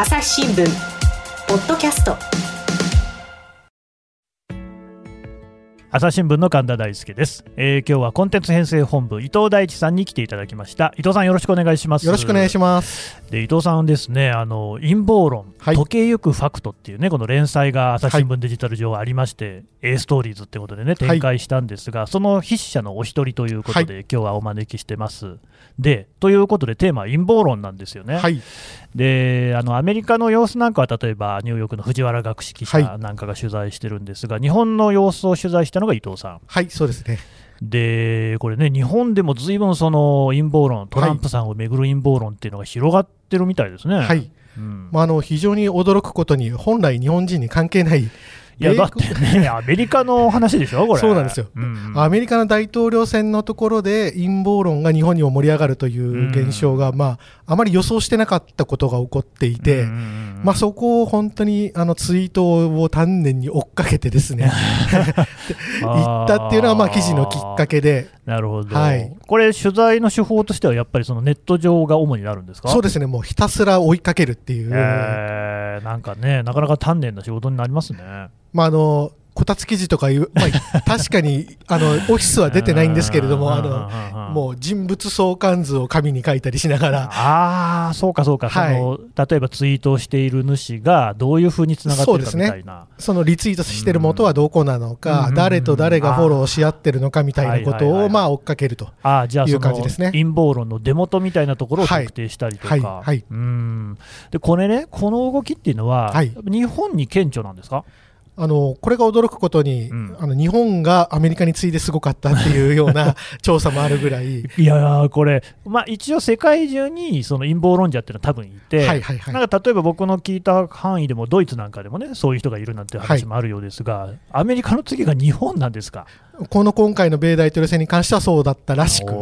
朝日新聞ポッドキャスト朝日新聞の神田大輔です、えー今日はコンテンツ編成本部伊藤大地さんに来ていただきました。伊藤さんよろしくお願いします。よろしくお願いします。で伊藤さんはですねあの陰謀論、はい。時計ゆくファクトっていうねこの連載が朝日新聞デジタル上ありまして、A ストーリーズってことでね展開したんですが、その筆者のお一人ということで、今日はお招きしてます。でということでテーマは陰謀論なんですよね、はい、であのアメリカの様子なんかは例えばニューヨークの藤原学識記者はい。なんかが取材してるんですが、日本の様子を取材したのが伊藤さんはい、そうですね。でこれね、日本でもずいぶんその陰謀論、トランプさんをめぐる陰謀論っていうのが広がってるみたいですね。はい、うんまあ、あの非常に驚くことに、本来、日本人に関係ない、いやだってね、アメリカの話でしょ、これ。そうなんですよ。うんアメリカの大統領選のところで陰謀論が日本にも盛り上がるという現象が、まあ、あまり予想してなかったことが起こっていて、うんうんうんまあ、そこを本当にあのツイートを丹念に追っかけてですね、行ったっていうのはまあ記事のきっかけで、なるほど、はい。これ、取材の手法としては、やっぱりそのネット上が主になるんですか？そうですね、もうひたすら追いかけるっていう、えー。なんかね、なかなか丹念な仕事になりますね。まあ、あのこたつ記事とかいう、まあ、確かに あのオフィスは出てないんですけれども、あののもう人物相関図を紙に書いたりしながら、ああ、そうかそうか、はい。その例えばツイートをしている主がどういうふうにつながってるかみたいな。そのリツイートしてる元はどこなのうんか、誰と誰がフォローし合ってるのかみたいなことはいはいはいはい。をまあ追っかけると。ああじゃあいう感じですね。陰謀論の出元みたいなところをはい。特定したりとか、はいはい。うん。でこれね、この動きっていうのは、はい。日本に顕著なんですか？あのこれが驚くことに、うんあの日本がアメリカに次いですごかったっていうような 調査もあるぐらい、いやー、これ、まあ、一応、世界中にその陰謀論者っていうのは多分いて、はいはいはいなんか例えば僕の聞いた範囲でも、ドイツなんかでもね、そういう人がいるなんて話もあるようですが、アメリカの次が日本なんですか？この今回の米大統領選に関してはそうだったらしく、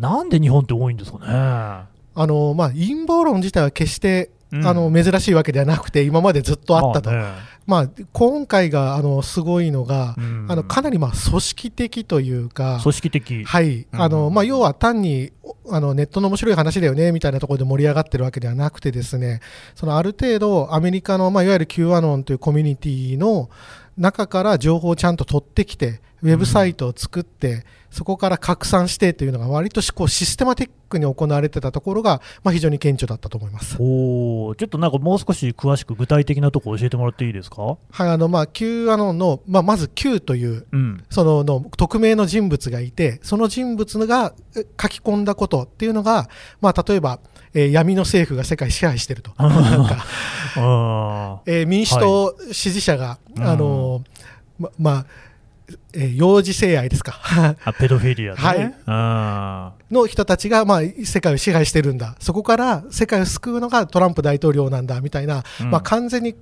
なんで日本って多いんですかね？あのまあ、陰謀論自体は決して、うん。あの珍しいわけではなくて、今までずっとあったと。まあね。まあ、今回があのすごいのが、うん。あのかなりまあ組織的というか、組織的。はい。あのうんまあ、要は単におあのネットの面白い話だよねみたいなところで盛り上がってるわけではなくてですねそのある程度アメリカの、まあ、いわゆる Q アノンというコミュニティの中から情報をちゃんと取ってきてウェブサイトを作って、そこから拡散してというのが割としこうシステマティックに行われてたところが、まあ、非常に顕著だったと思います。おーちょっとなんかもう少し詳しく具体的なところ教えてもらっていいですか、はいあのまあ、Q アノンの、まあ、まず Q といううん、そのの匿名の人物がいて、その人物がえ書き込んだことっていうのが、まあ、例えば、えー闇の政府が世界支配してると、なんか、あえー民主党支持者が、うんあのーままあ、えー幼児性愛ですか。あペドフィリアね、はい。あの人たちが、まあ、世界を支配してるんだ、そこから世界を救うのがトランプ大統領なんだみたいな、うん。まあ、完全に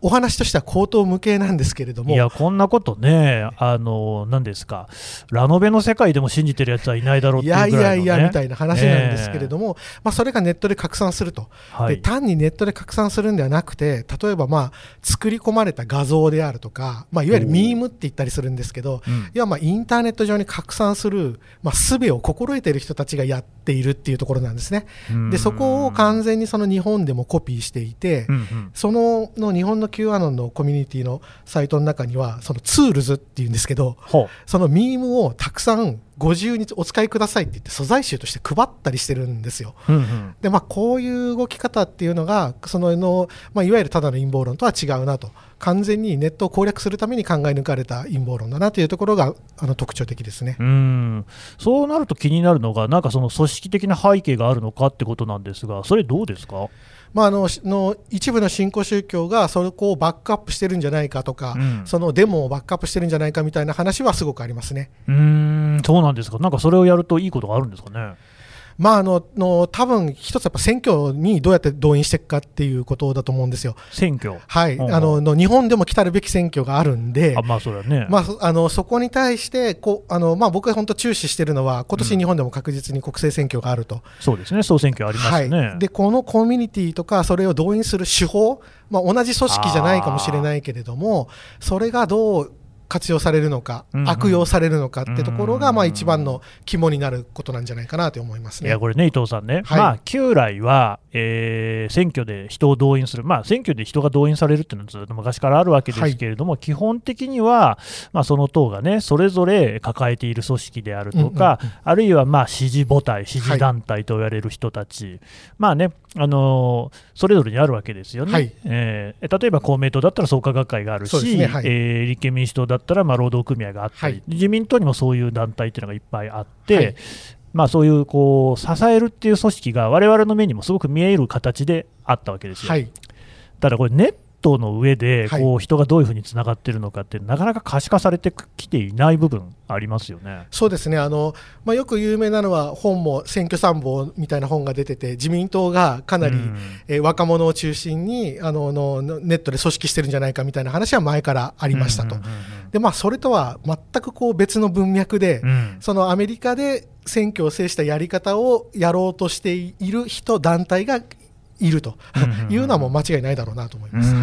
お話としては口頭無形なんですけれども。ーいやこんなことね、あの何ですか、ラノベの世界でも信じてるやつはいないだろうっていいうぐらいやいやいやみたいな話なんですけれども、まあ、それがネットで拡散すると、はい、で単にネットで拡散するんではなくて、例えばまあ作り込まれた画像であるとか、まあ、いわゆるミームって言ったりするんですけど、うん。いやまあインターネット上に拡散する、まあ、術を心得ている人たちがやっているっていうところなんですね。でそこを完全にその日本でもコピーしていて、うんうん。そのの日本の Q アノンのコミュニティのサイトの中には、その Tools っていうんですけど、ほそのミームをたくさんご自由にお使いくださいって言って素材集として配ったりしてるんですよ。う、うんうん。でまあ、こういう動き方っていうのがそのの、まあ、いわゆるただの陰謀論とは違うなと。完全にネットを攻略するために考え抜かれた陰謀論だなというところがあの特徴的ですね。うん。そうなると気になるのが、なんかその組織的な背景があるのかってことなんですが、それどうですか、まあ、あのしの一部の新興宗教がそこをバックアップしてるんじゃないかとか、うんそのデモをバックアップしてるんじゃないかみたいな話はすごくありますね。うーん、そうなんですか、なんかそれをやるといいことがあるんですかね。まあ、あのの多分一つやっぱ選挙にどうやって動員していくかっていうことだと思うんですよ。選挙、はい、うんうん。あのの日本でも来たるべき選挙があるんで、あまあそれはね、まあ、そあのそこに対してこうあの、まあ、僕が本当注視しているのは、今年日本でも確実に国政選挙があると、そうですね、総選挙ありますよね。はい、でこのコミュニティとか、それを動員する手法、まあ、同じ組織じゃないかもしれないけれども、それがどう活用されるのか、うんうん。悪用されるのかってところが、まあ、うん一番の肝になることなんじゃないかなと思いますね。いやこれね、伊藤さんね、はい。まあ、旧来は、えー、選挙で人を動員する、まあ、選挙で人が動員されるっていうのはずっと昔からあるわけですけれども、はい、基本的には、まあ、その党がね、それぞれ抱えている組織であるとか、うんうんうん、あるいはまあ支持母体、支持団体と言われる人たち、はい、まあね、あのー、それぞれにあるわけですよね、はい、えー、例えば公明党だったら創価学会があるし、ね。はい、えー、立憲民主党だったらまあ労働組合があったり、自民党にもそういう団体っていうのがいっぱいあって、まあ、そういうこう支えるっていう組織が我々の目にもすごく見える形であったわけですよ。はい、ただこれネットの上でこう人がどういうふうにつながっているのかって、なかなか可視化されてきていない部分ありますよね。そうですね。あの、まあ、よく有名なのは本も選挙参謀みたいな本が出てて自民党がかなり、うん、え若者を中心にあののネットで組織してるんじゃないかみたいな話は前からありましたと。でまあ、それとは全くこう別の文脈で、うん、そのアメリカで選挙を制したやり方をやろうとしている人、団体がいると。いうのはもう間違いないだろうなと思います。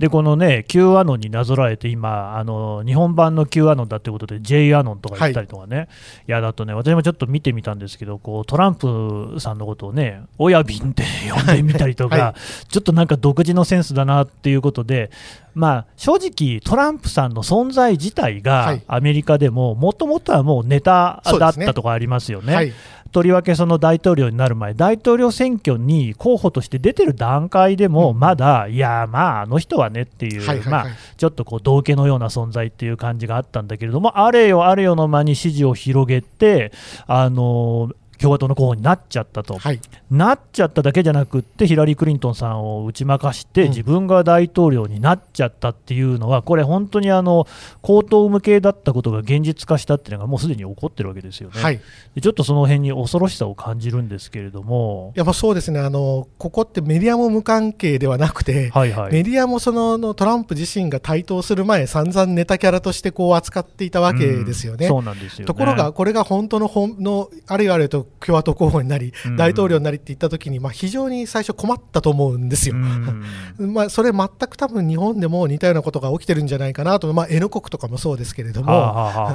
でこのね Q アノンになぞらえて今あの日本版の Q アノンだってことで J アノンとか言ったりとかね、はい、いやだとね私もちょっと見てみたんですけどこうトランプさんのことをね親瓶って呼んでみたりとか、はい、ちょっとなんか独自のセンスだなっていうことでまあ、正直、トランプさんの存在自体がアメリカでももともとはもうネタだったとかありますよね。はい、とりわけその大統領になる前、大統領選挙に候補として出てる段階でも、まだ、いや、まあ、あの人はねっていう、まあ、ちょっとこう道家のような存在っていう感じがあったんだけれども、あれよあれよの間に支持を広げて、あの共和党の候補になっちゃったと、はい、なっちゃっただけじゃなくってヒラリー・クリントンさんを打ち負かして、自分が大統領になっちゃったっていうのは、これ、本当にあの高等無形だったことが現実化したっていうのが、もうすでに起こってるわけですよね、はい、ちょっとその辺に恐ろしさを感じるんですけれども。やっぱそうですね。あの、ここってメディアも無関係ではなくて、はいはい、メディアもそののトランプ自身が台頭する前、散々ネタキャラとしてこう扱っていたわけですよね。そうなんですよ、ね、ところが、これが本当の本のあれあれと共和党候補になり、大統領になりって言ったときに、まあ、非常に最初困ったと思うんですよ。まあそれ全く多分日本でも似たようなことが起きてるんじゃないかなと、まあ、N 国とかもそうですけれども、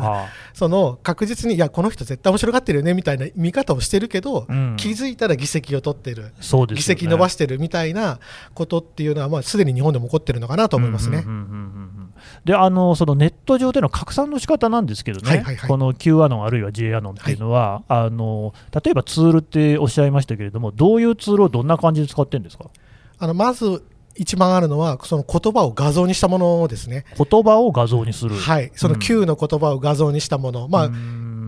その確実にいやこの人絶対面白がってるよねみたいな見方をしてるけど、うん、気づいたら議席を取ってる、ね、議席伸ばしてるみたいなことっていうのは、まあ、すでに日本でも起こってるのかなと思いますね。であのそのネット上での拡散の仕方なんですけどね、はいはいはい、この Q アノンあるいは J アノンっていうのは、はい、あの例えばツールっておっしゃいましたけれども、どういうツールをどんな感じで使ってるんですか？あのまず一番あるのは、その言葉を画像にしたものですね。言葉を画像にする。はい、その Q の言葉を画像にしたもの。うん、まあ、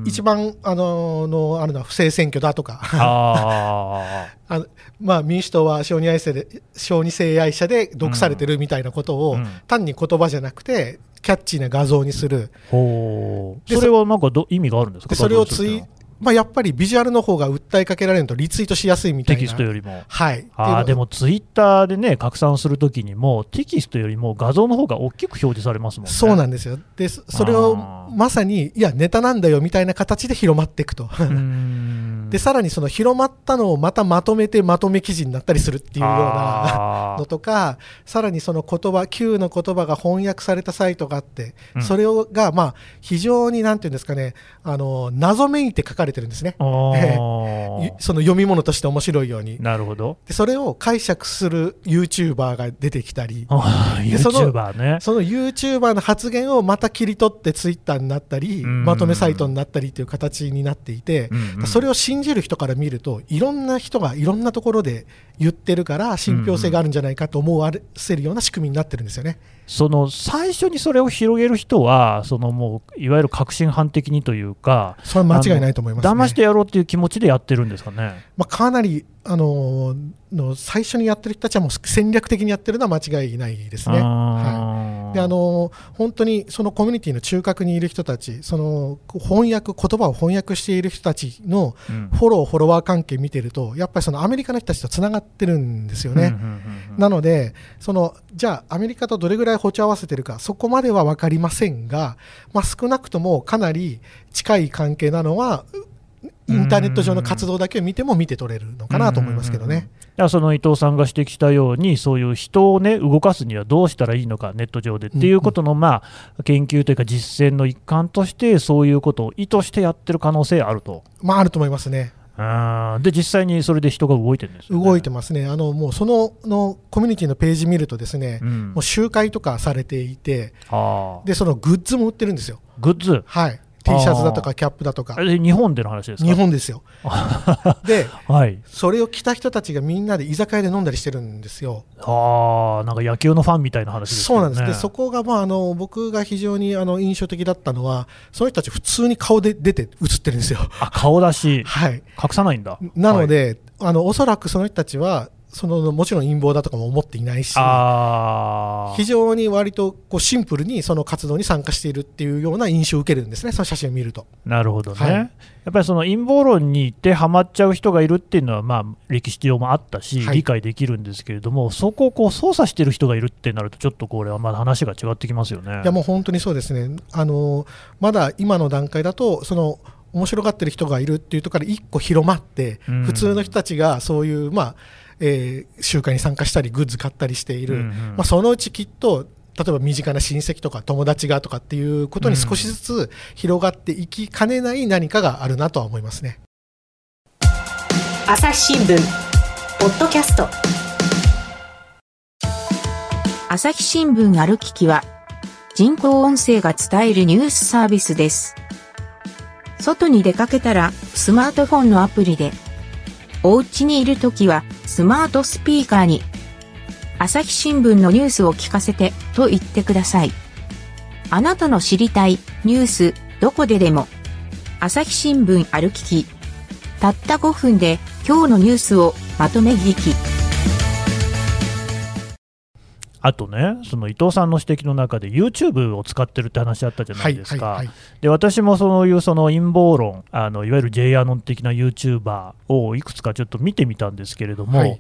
一番あののあるのは不正選挙だとか。あ あまあ、民主党は小児愛者で小児性愛者で毒されてるみたいなことを、うん、単に言葉じゃなくてキャッチーな画像にする、それはなんかど意味があるんですか？それをツイまあ、やっぱりビジュアルの方が訴えかけられるとリツイートしやすいみたいな。テキストよりも、はい、あでもツイッターでね拡散するときにもテキストよりも画像の方が大きく表示されますもんね。そうなんですよ。でそれをまさにいやネタなんだよみたいな形で広まっていくと。でさらにその広まったのをまたまとめてまとめ記事になったりするっていうような。のとかさらにその言葉 Q の言葉が翻訳されたサイトがあって、うん、それをがまあ非常になんていうんですかねあの謎めいて書かれてるんですね、その読み物として面白いように。なるほど。でそれを解釈する YouTuber が出てきたり。YouTuber ね。その YouTuber の発言をまた切り取ってツイッターになったりまとめサイトになったりという形になっていて、うんうん、それを信じる人から見るといろんな人がいろんなところで言ってるから信憑性があるんじゃないかと思わせるような仕組みになってるんですよね。その最初にそれを広げる人は、そのもういわゆる革新犯的にというか、それは間違いないと思います、ね、騙してやろうという気持ちでやってるんですかね。まあ、かなりあのの最初にやってる人たちはもう戦略的にやってるのは間違いないですね。はい、であの本当にそのコミュニティの中核にいる人たち、その翻訳言葉を翻訳している人たちのフォロー、フォロワー関係見てると、やっぱりそのアメリカの人たちとつながってるんですよね。なのでそのじゃあアメリカとどれぐらい歩調合わせてるかそこまでは分かりませんが、まあ、少なくともかなり近い関係なのはインターネット上の活動だけを見ても見て取れるのかなと思いますけどね。その伊藤さんが指摘したように、そういう人を、ね、動かすにはどうしたらいいのか、ネット上でっていうことの、まあ、研究というか、実践の一環として、そういうことを意図してやってる可能性あると。まあ、あると思いますね。で、実際にそれで人が動いてるんですよ、ね、動いてますね、あのもうそののコミュニティのページ見ると、ですね、うん。もう集会とかされていて、でそのグッズも売ってるんですよ、グッズ、はい、T シャツだとかキャップだとか日本での話ですか？日本ですよ。で、はい、それを着た人たちがみんなで居酒屋で飲んだりしてるんですよ。ああ、なんか野球のファンみたいな話ね。そうなんです。で、そこが、まあ、あの、僕が非常に、あの、印象的だったのは、その人たち普通に顔で出て映ってるんですよ。あ顔出し、はい。隠さないんだ。なので、あの、おそらくその人たちは、その、もちろん陰謀だとかも思っていないし、あ非常に割とこうシンプルにその活動に参加しているっていうような印象を受けるんですね、その写真を見ると。あ、なるほどね。はいやっぱりその陰謀論に行ってハマっちゃう人がいるっていうのは、まあ、歴史上もあったし、はい理解できるんですけれども、そこをこう操作してる人がいるってなると、ちょっとこれはまだ話が違ってきますよね。いやもう本当にそうですね、あのまだ今の段階だと、その面白がってる人がいるっていうところから一個広まって、うん普通の人たちがそういう、まあえー集会に参加したり、グッズ買ったりしている、うんうんまあ、そのうちきっと、例えば身近な親戚とか友達がとかっていうことに少しずつ広がっていきかねない何かがあるなとは思いますね。朝日新聞ポッドキャスト朝日新聞ある聞きは、人工音声が伝えるニュースサービスです。外に出かけたら、スマートフォンのアプリで、お家にいるときは、スマートスピーカーに、朝日新聞のニュースを聞かせて、と言ってください。あなたの知りたい、ニュース、どこででも、朝日新聞歩き聞き。たった5分で、今日のニュースをまとめ聞き。あとね、その伊藤さんの指摘の中で、YouTube を使ってるって話あったじゃないですか。で私もそういうその陰謀論あのいわゆる J アノン的な YouTuber をいくつかちょっと見てみたんですけれども、はい。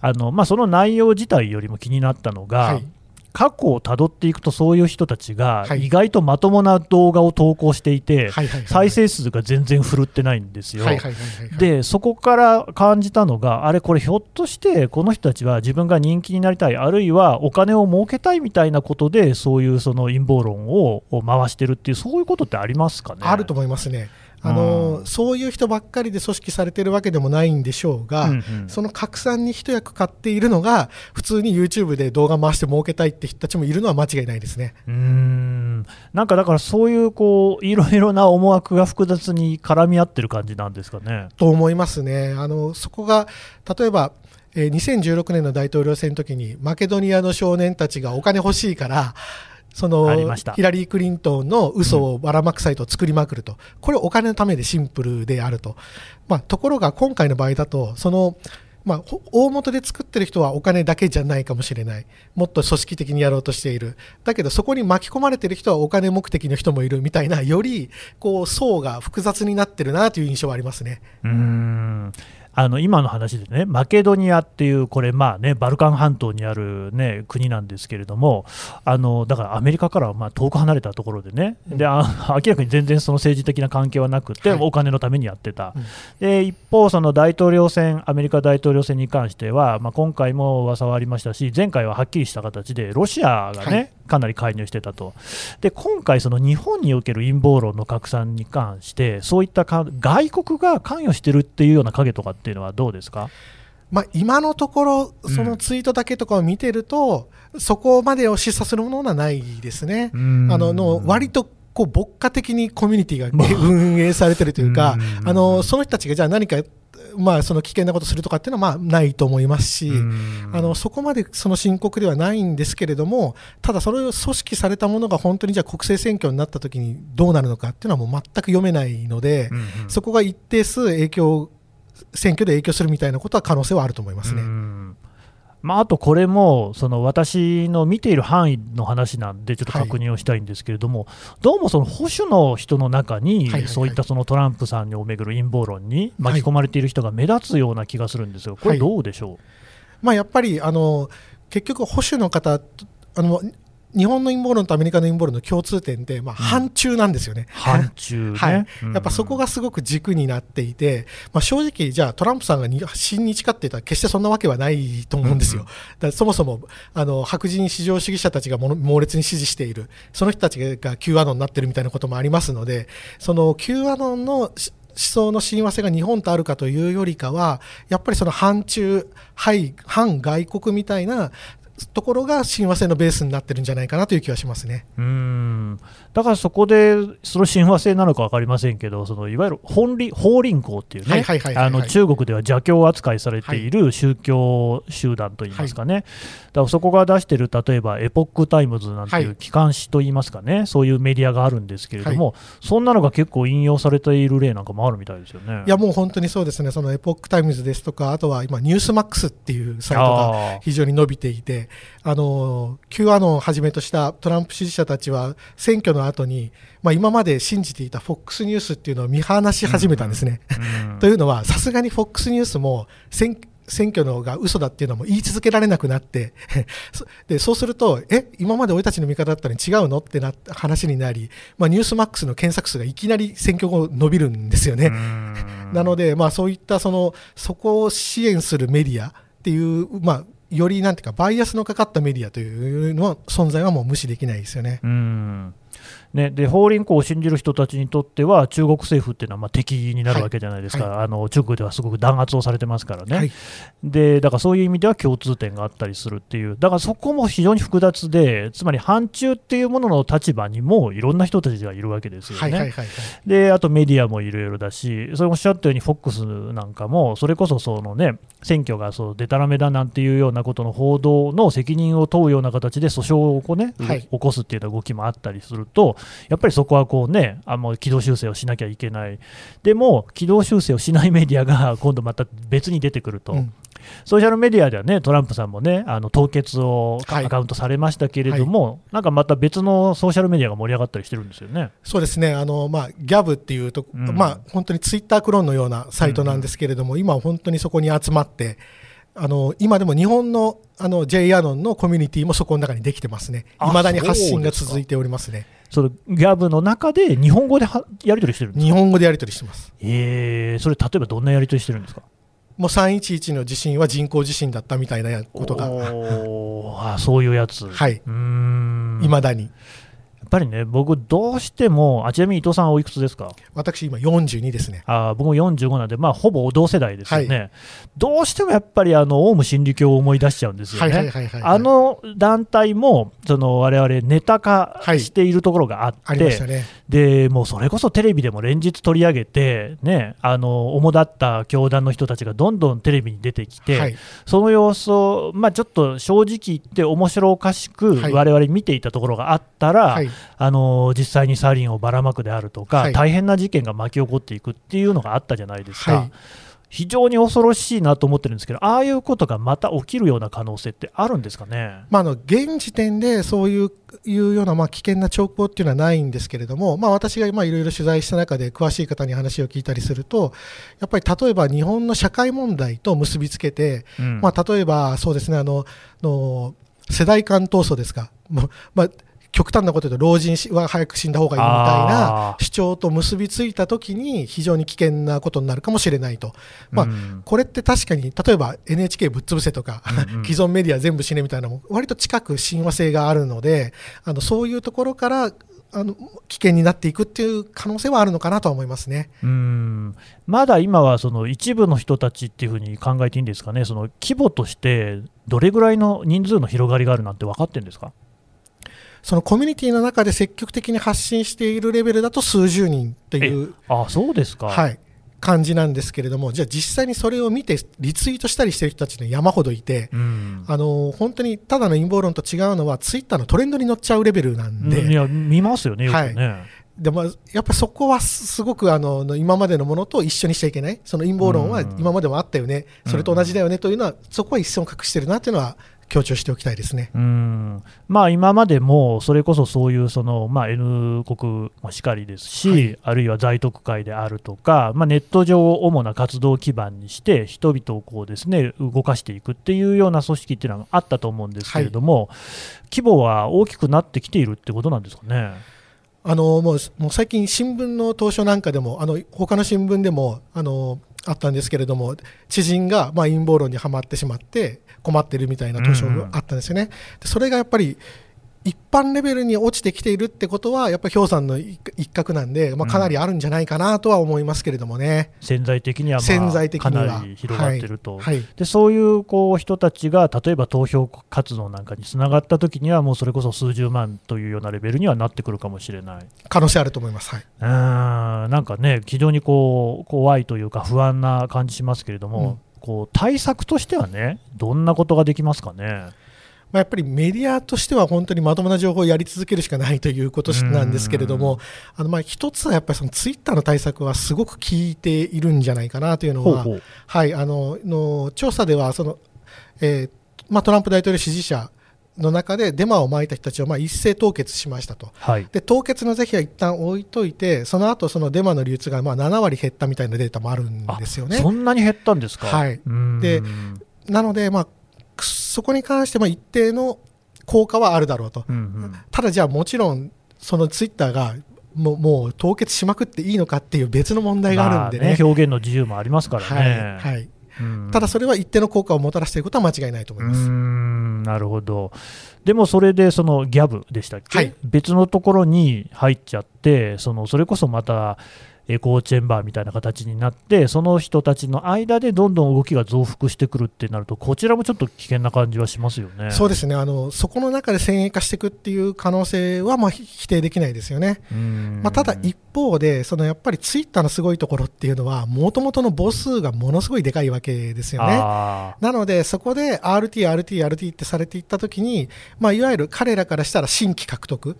あのまあ、その内容自体よりも気になったのが、はい過去をたどっていくとそういう人たちがはい意外とまともな動画を投稿していて、再生数が全然振るってないんですよ。でそこから感じたのが、あれ、これひょっとして、この人たちは自分が人気になりたい、あるいはお金を儲けたいみたいなことで、そういうその陰謀論をを回してるっていう、そういうことってありますかね？あると思いますね。あのうんそういう人ばっかりで組織されてるわけでもないんでしょうが、うんうんその拡散に一役買っているのが、普通に YouTube で動画回して儲けたいって人たちもいるのは間違いないですね。うーんなんかだから、そういうこういろいろな思惑が複雑に絡み合ってる感じなんですかね。と思いますね。あのそこが例えばえー2016年の大統領選の時にマケドニアの少年たちがお金欲しいからそのヒラリー・クリントンの嘘をばらまくサイトを作りまくると、これお金のためでシンプルであると、まあ、ところが今回の場合だとそのまあ、ほ大元で作ってる人はお金だけじゃないかもしれない、もっと組織的にやろうとしている、だけどそこに巻き込まれてる人はお金目的の人もいるみたいな、よりこう層が複雑になってるなという印象はありますね。うーんあの今の話でね、マケドニアっていう、これ、まあね、バルカン半島にある、ね、国なんですけれども、あのだからアメリカからはまあ遠く離れたところでね、であ明らかに全然その政治的な関係はなくて、はい。お金のためにやってた、うん。で一方、その大統領選、アメリカ大統領選に関しては、まあ、今回も噂はありましたし、前回ははっきりした形で、ロシアがね、はい。かなり介入してたと、で今回、その日本における陰謀論の拡散に関して、そういったか外国が関与してるっていうような影とかっていうのはどうですか？まあ、今のところ、うん。そのツイートだけとかを見てると、そこまでを示唆するものはないですね。あのの割とこう牧歌的にコミュニティが運営されてるというか、うん。あのその人たちがじゃあ何か、まあ、その危険なことするとかっていうのはまあないと思いますし、あのそこまでその深刻ではないんですけれども、ただ、それを組織されたものが本当にじゃあ国政選挙になったときにどうなるのかっていうのはもう全く読めないので、そこが一定数影響、選挙で影響するみたいなことは可能性はあると思いますね。うん。まあ、あとこれもその私の見ている範囲の話なんで、ちょっと確認をしたいんですけれども、どうもその保守の人の中にはいはいは、い。そういったそのトランプさんをめぐる陰謀論に巻き込まれている人が目立つような気がするんですが、これ、どうでしょまあ、やっぱりあの結局、保守の方あの、日本の陰謀論とアメリカの陰謀論の共通点で、まあ、反中なんですよね。う、範疇ね、はい。うん。やっぱそこがすごく軸になっていて、まあ、正直、じゃあトランプさんがに親日かって言ったら決してそんなわけはないと思うんですよ。うん。だそもそもあの白人至上主義者たちがもの猛烈に支持している、その人たちが Q アノンになってるみたいなこともありますので、その Q アノンのし想の親和性が日本とあるかというよりかは、やっぱりその反中、反反外国みたいなところが親和性のベースになってるんじゃないかなという気はしますね。うん。だからそこで、その親和性なのか分かりませんけど、そのいわゆる本理法輪功っていうね、中国では邪教扱いされている宗教集団といいますかね、はい、だからそこが出している、例えばエポック・タイムズなんていう機関紙といいますかね、はい、そういうメディアがあるんですけれども、はい、そんなのが結構引用されている例なんかもあるみたいですよね。いや、もう本当にそうですね、そのエポック・タイムズですとか、あとは今、ニュースマックスっていうサイトが非常に伸びていて、あの Q アノンをはじめとしたトランプ支持者たちは選挙の後に、まあ、今まで信じていた FOX ニュースっていうのを見放し始めたんですね。うんうん、というのはさすがに FOX ニュースも選選挙のが嘘だっていうのも言い続けられなくなって でそうするとえ今まで俺たちの味方だったのに違うのってな話になり、まあ、ニュースマックスの検索数がいきなり選挙後伸びるんですよね。なので、まあ、そういったそのそこを支援するメディアっていう、まあ、よりなんていうかバイアスのかかったメディアというの存在はもう無視できないですよね。うんね、で法輪功を信じる人たちにとっては、中国政府っていうのはまあ敵になるわけじゃないですか、はい。はい、あの中国ではすごく弾圧をされてますからね、はい、でだからそういう意味では共通点があったりするっていう、だからそこも非常に複雑で、つまり反中っていうものの立場にもいろんな人たちがいるわけですよね、であとメディアもいろいろだし、それおっしゃったように、FOX なんかも、それこそその、ね、選挙がそうでたらめだなんていうようなことの報道の責任を問うような形で訴訟をこう、ね、起こすっていう動きもあったりすると、やっぱりそこはこうね、あの軌道修正をしなきゃいけない、でも軌道修正をしないメディアが 今度また別に出てくると。うん。ソーシャルメディアではね、トランプさんもね、あの凍結をアカウントされましたけれども、はい、なんかまた別のソーシャルメディアが盛り上がったりしてるんですよね。そうですね、あのまあ、ギャブっていうと、うん、まあ、本当にツイッタークローンのようなサイトなんですけれども、うん、今、本当にそこに集まって、あの今でも日本のあの J アノンのコミュニティもそこの中にできてますね、いまだに発信が続いておりますね。そのギャブの中で日本語ではやり取りしてるんですか？日本語でやり取りしてます。えー、それ、例えばどんなやり取りしてるんですか？もう311の地震は人工地震だったみたいなことが。あそういうやつ。はい。いまだに。っぱりね、僕、どうしても、あちなみに伊藤さん、おいくつですか？私、今、42ですね。あ僕も45なんで、まあ、ほぼ同世代ですよね、はい、どうしてもやっぱり、あのオウム真理教を思い出しちゃうんですよね。あの団体も、その我々ネタ化しているところがあって、はいね、でもうそれこそテレビでも連日取り上げて、ね、あの主だった教団の人たちがどんどんテレビに出てきて、はい、その様子を、まあ、ちょっと正直言って、面白おかしく、我々見ていたところがあったら、はい。あの実際にサリンをばらまくであるとか、はい、大変な事件が巻き起こっていくっていうのがあったじゃないですか。はい非常に恐ろしいなと思ってるんですけど、ああいうことがまた起きるような可能性ってあるんですかね、まあ、あの現時点でそういういうようなまあ危険な兆候っていうのはないんですけれども、まあ、私がいろいろ取材した中で詳しい方に話を聞いたりすると、やっぱり例えば日本の社会問題と結びつけて、うん、まあ、例えばそうですねあのの世代間闘争ですか、まあ、極端なこと言うと老人は早く死んだ方がいいみたいな主張と結びついたときに非常に危険なことになるかもしれないと、まあ、これって確かに例えば NHK ぶっ潰せとか、既存メディア全部死ねみたいなのも割と近く親和性があるのであのそういうところからあの危険になっていくっていう可能性はあるのかなと思いますね。うん。まだ今はその一部の人たちっていうふうに考えていいんですかね、その規模としてどれぐらいの人数の広がりがあるなんて分かってるんですか？そのコミュニティの中で積極的に発信しているレベルだと数十人っていうあそうですか、はい、感じなんですけれども、じゃあ実際にそれを見てリツイートしたりしてる人たちの山ほどいて、うん、あの本当にただの陰謀論と違うのは、ツイッターのトレンドに乗っちゃうレベルなんで。いや見ますよね、ね。はい。でもやっぱりそこはすごくあの今までのものと一緒にしちゃいけない、その陰謀論は今までもあったよね、それと同じだよねというのは、そこは一線を隠してるなというのは強調しておきたいですね。うん。まあ、今までもそれこそそういうその、まあ、N 国もしかりですし、はい、あるいは在特会であるとか、まあ、ネット上を主な活動基盤にして、人々をこうです、ね、動かしていくっていうような組織っていうのがあったと思うんですけれども、はい、規模は大きくなってきているってことなんですかね？あのもうもう最近、新聞の当初なんかでも、あの他の新聞でもあのあったんですけれども、知人がまあ陰謀論にはまってしまって、困ってるみたいな図書があったんですよね。うん、それがやっぱり一般レベルに落ちてきているってことは、やっぱり氷山の一角なんで、まあ、かなりあるんじゃないかなとは思いますけれどもね。潜在的には、まあ、潜在的にはかなり広がってると、はいはいでそういうこう人たちが例えば投票活動なんかにつながったときには、もうそれこそ数十万というようなレベルにはなってくるかもしれない。可能性あると思います。はい。うーんなんかね、非常にこう怖いというか、不安な感じしますけれども、こう対策としてはね、どんなことができますかね？まあ、やっぱりメディアとしては本当にまともな情報をやり続けるしかないということなんですけれども、あのまあ一つはやっぱりそのツイッターの対策はすごく効いているんじゃないかなというのは、ほうほうはい、あのの調査ではその、えーまあ、トランプ大統領支持者の中でデマをまいた人たちをまあ一斉凍結しましたと。はい、で凍結の是非は一旦置いといて、その後そのデマの流通がまあ7割減ったみたいなデータもあるんですよね。そんなに減ったんですか？はいでなので、まあ、くそこに関してまあ一定の効果はあるだろうと。うんうんただじゃあもちろんそのツイッターがもうもう凍結しまくっていいのかっていう別の問題があるんでね。まあ表現の自由もありますからね。はいはい、うんただそれは一定の効果をもたらしていることは間違いないと思いうます。なるほど、でもそれでそのギャブでしたっけ、はい別のところに入っちゃって、そのそれこそまたエコーチェンバーみたいな形になって、その人たちの間でどんどん動きが増幅してくるってなると、こちらもちょっと危険な感じはしますよね。そうですねあのそこの中で先鋭化していくっていう可能性はまあひ否定できないですよね。うんまあ、ただ一方で、そのやっぱりツイッターのすごいところっていうのは、もともとの母数がものすごいでかいわけですよね。あなので、そこで RT、RT、RT ってされていったときに、まあ、いわゆる彼らからしたら新規獲得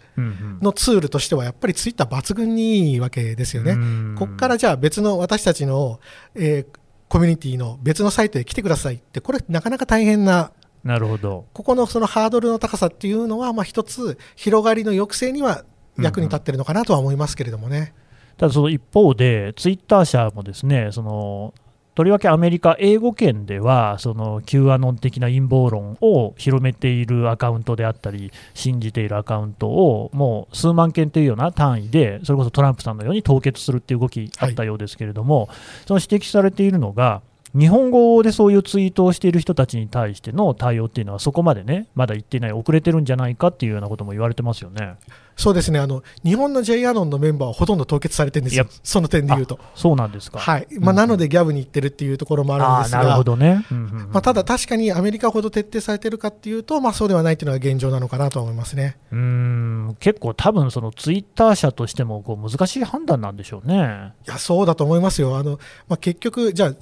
のツールとしては、やっぱりツイッター抜群にいいわけですよね。うんここからじゃあ別の私たちの、えーコミュニティの別のサイトへ来てくださいって、これなかなか大変な、なるほど。ここのそのハードルの高さっていうのは、まあ一つ広がりの抑制には役に立ってるのかなとは思いますけれどもね。ただその一方で、ツイッター社もですね、そのとりわけアメリカ、英語圏では、その Q アノン的な陰謀論を広めているアカウントであったり、信じているアカウントを、もう数万件というような単位で、それこそトランプさんのように凍結するっていう動きあったようですけれども、その指摘されているのが、日本語でそういうツイートをしている人たちに対しての対応っていうのは、そこまでね、まだ言っていない、遅れてるんじゃないかっていうようなことも言われてますよね。そうですね、あの日本の J アノンのメンバーはほとんど凍結されてるんですよその点で言うと。そうなんですか。はいまあ、なので、ギャブに行ってるっていうところもあるんああなるですが、ほどね。うんうんうんまあ、ただ確かにアメリカほど徹底されてるかっていうと、まあ、そうではないっていうのが現状なのかなとは思いますね。うーん結構、多分そのツイッター社としてもこう難しい判断なんでしょうね。いや、そうだと思いますよ。あのまあ、結局、じゃ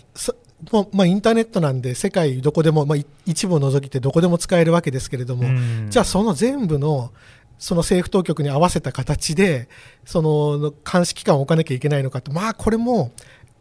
もうまあ、インターネットなんで、世界どこでも、まあ、い一部を除きてどこでも使えるわけですけれども、うんじゃあ、その全部のその政府当局に合わせた形で、その監視機関を置かなきゃいけないのかと、まあ、これも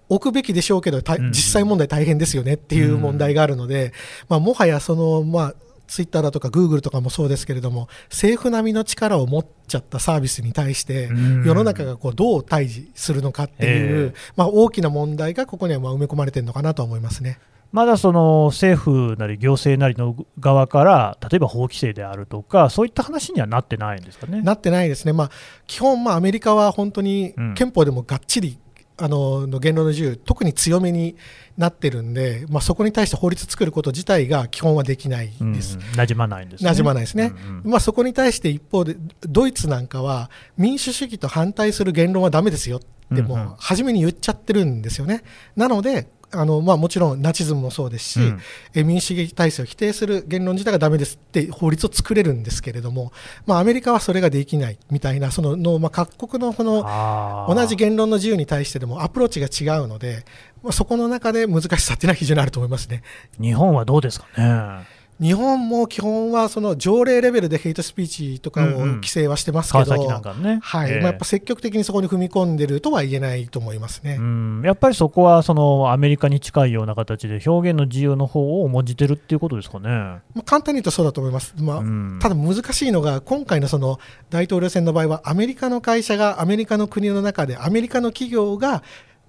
置くべきでしょうけど、実際問題大変ですよねっていう問題があるので、まあ、もはやその、まあ、ツイッターだとかグーグルとかもそうですけれども、政府並みの力を持っちゃったサービスに対して、うん。世の中がこうどう対峙するのかっていう、ええ。まあ、大きな問題がここにはまあ埋め込まれてるのかなとは思いますね。まだその政府なり行政なりの側から、例えば法規制であるとか、そういった話にはなってないんですかね。なってないですね、まあ、基本、まあ、アメリカは本当にうん憲法でもがっちり、あのの言論の自由、特に強めになってるんで、まあ、そこに対して法律作ること自体が基本はできないうんです。馴染まないんですね。馴染まないですね、うんうんまあ、そこに対して一方で、ドイツなんかは民主主義と反対する言論はダメですよって、もう初めに言っちゃってるんですよね。なのであのまあ、もちろんナチズムもそうですし、うんえ民主主義体制を否定する言論自体がダメですって法律を作れるんですけれども、まあ、アメリカはそれができないみたいな、そのの、まあ、各国のその同じ言論の自由に対してでもアプローチが違うので、まあ、そこの中で難しさっていうのは非常にあると思いますね。日本はどうですかね？日本も基本はその条例レベルでヘイトスピーチとかを規制はしてますけど、ね。はいええまあ、やっぱ積極的にそこに踏み込んでるとは言えないと思いますね。うんやっぱりそこはそのアメリカに近いような形で表現の自由の方を重んじてるっていうことですかね。まあ、簡単に言うとそうだと思います。まあうんただ難しいのが、今回のその大統領選の場合は、アメリカの会社がアメリカの国の中で、アメリカの企業が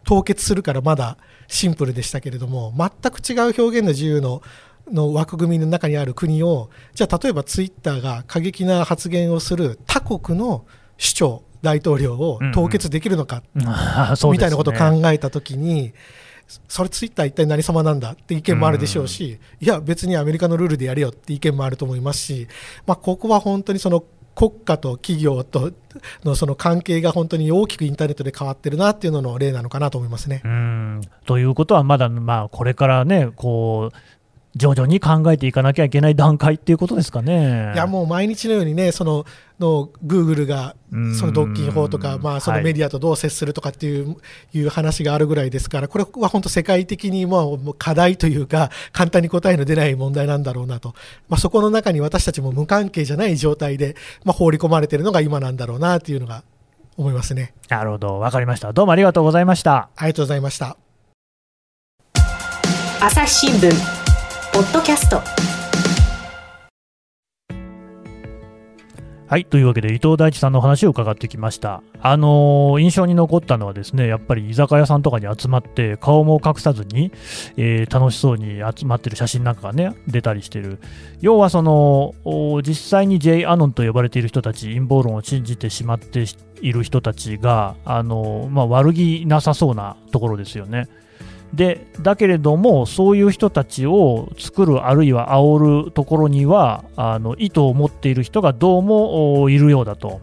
凍結するからまだシンプルでしたけれども、全く違う表現の自由のの枠組みの中にある国を、じゃあ、例えばツイッターが過激な発言をする他国の首長、大統領を凍結できるのか、みたいなことを考えたときに、それツイッター一体何様なんだって意見もあるでしょうし、いや別にアメリカのルールでやれよって意見もあると思いますし、まあ、ここは本当にその国家と企業とのその関係が本当に大きくインターネットで変わってるなっていうのの例なのかなと思いますね。うん。ということは、まだ、まあ、これからね、こう徐々に考えていかなきゃいけない段階っていうことですかね。いやもう毎日のようにね、そののグーグルがその独禁法とか、まあ、そのメディアとどう接するとかっていうはい、いう話があるぐらいですから、これは本当、世界的にもう課題というか、簡単に答えの出ない問題なんだろうなと、まあ、そこの中に私たちも無関係じゃない状態で、まあ、放り込まれているのが今なんだろうなというのが思いますね。なるほど、わかりました。どうもありがとうございました。ありがとうございました。朝日新聞ポッドキャスト。はいというわけで伊藤大地さんの話を伺ってきました。あのー、印象に残ったのはですねやっぱり居酒屋さんとかに集まって顔も隠さずに、えー、楽しそうに集まってる写真なんかがね出たりしてる。要はその実際に J アノンと呼ばれている人たち陰謀論を信じてしまっている人たちがあのー、まあ、悪気なさそうなところですよね。でだけれども、そういう人たちを作る、あるいは煽るところにはあの意図を持っている人がどうもいるようだと。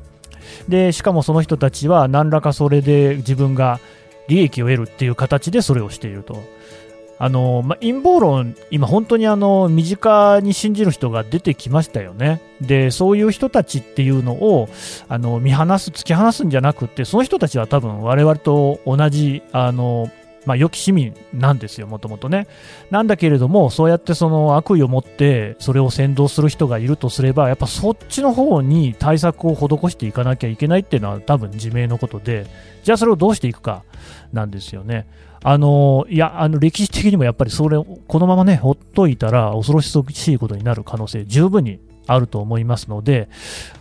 でしかもその人たちは何らかそれで自分が利益を得るっていう形でそれをしていると。あのま陰謀論、今本当にあの身近に信じる人が出てきましたよね。で、そういう人たちっていうのをあの見放す、突き放すんじゃなくて、その人たちは多分我々と同じあのまあ、良き市民なんですよ、もともとね。なんだけれども、そうやってその悪意を持ってそれを先導する人がいるとすれば、やっぱそっちの方に対策を施していかなきゃいけないっていうのは多分自明のことで、じゃあそれをどうしていくかなんですよね。あのいやあの歴史的にもやっぱりそれこのままねほっといたら恐ろしいことになる可能性十分にあると思いますので、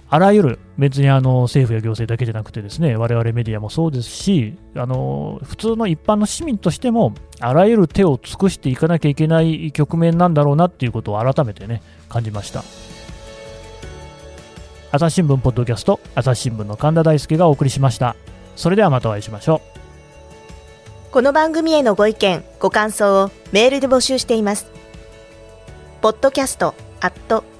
あらゆる、別にあの政府や行政だけじゃなくてですね、我々メディアもそうですし、あの普通の一般の市民としても、あらゆる手を尽くしていかなきゃいけない局面なんだろうなっていうことを改めてね、感じました。朝日新聞ポッドキャスト、朝日新聞の神田大輔がお送りしました。それではまたお会いしましょう。この番組へのご意見、ご感想をメールで募集しています。ポッドキャストアット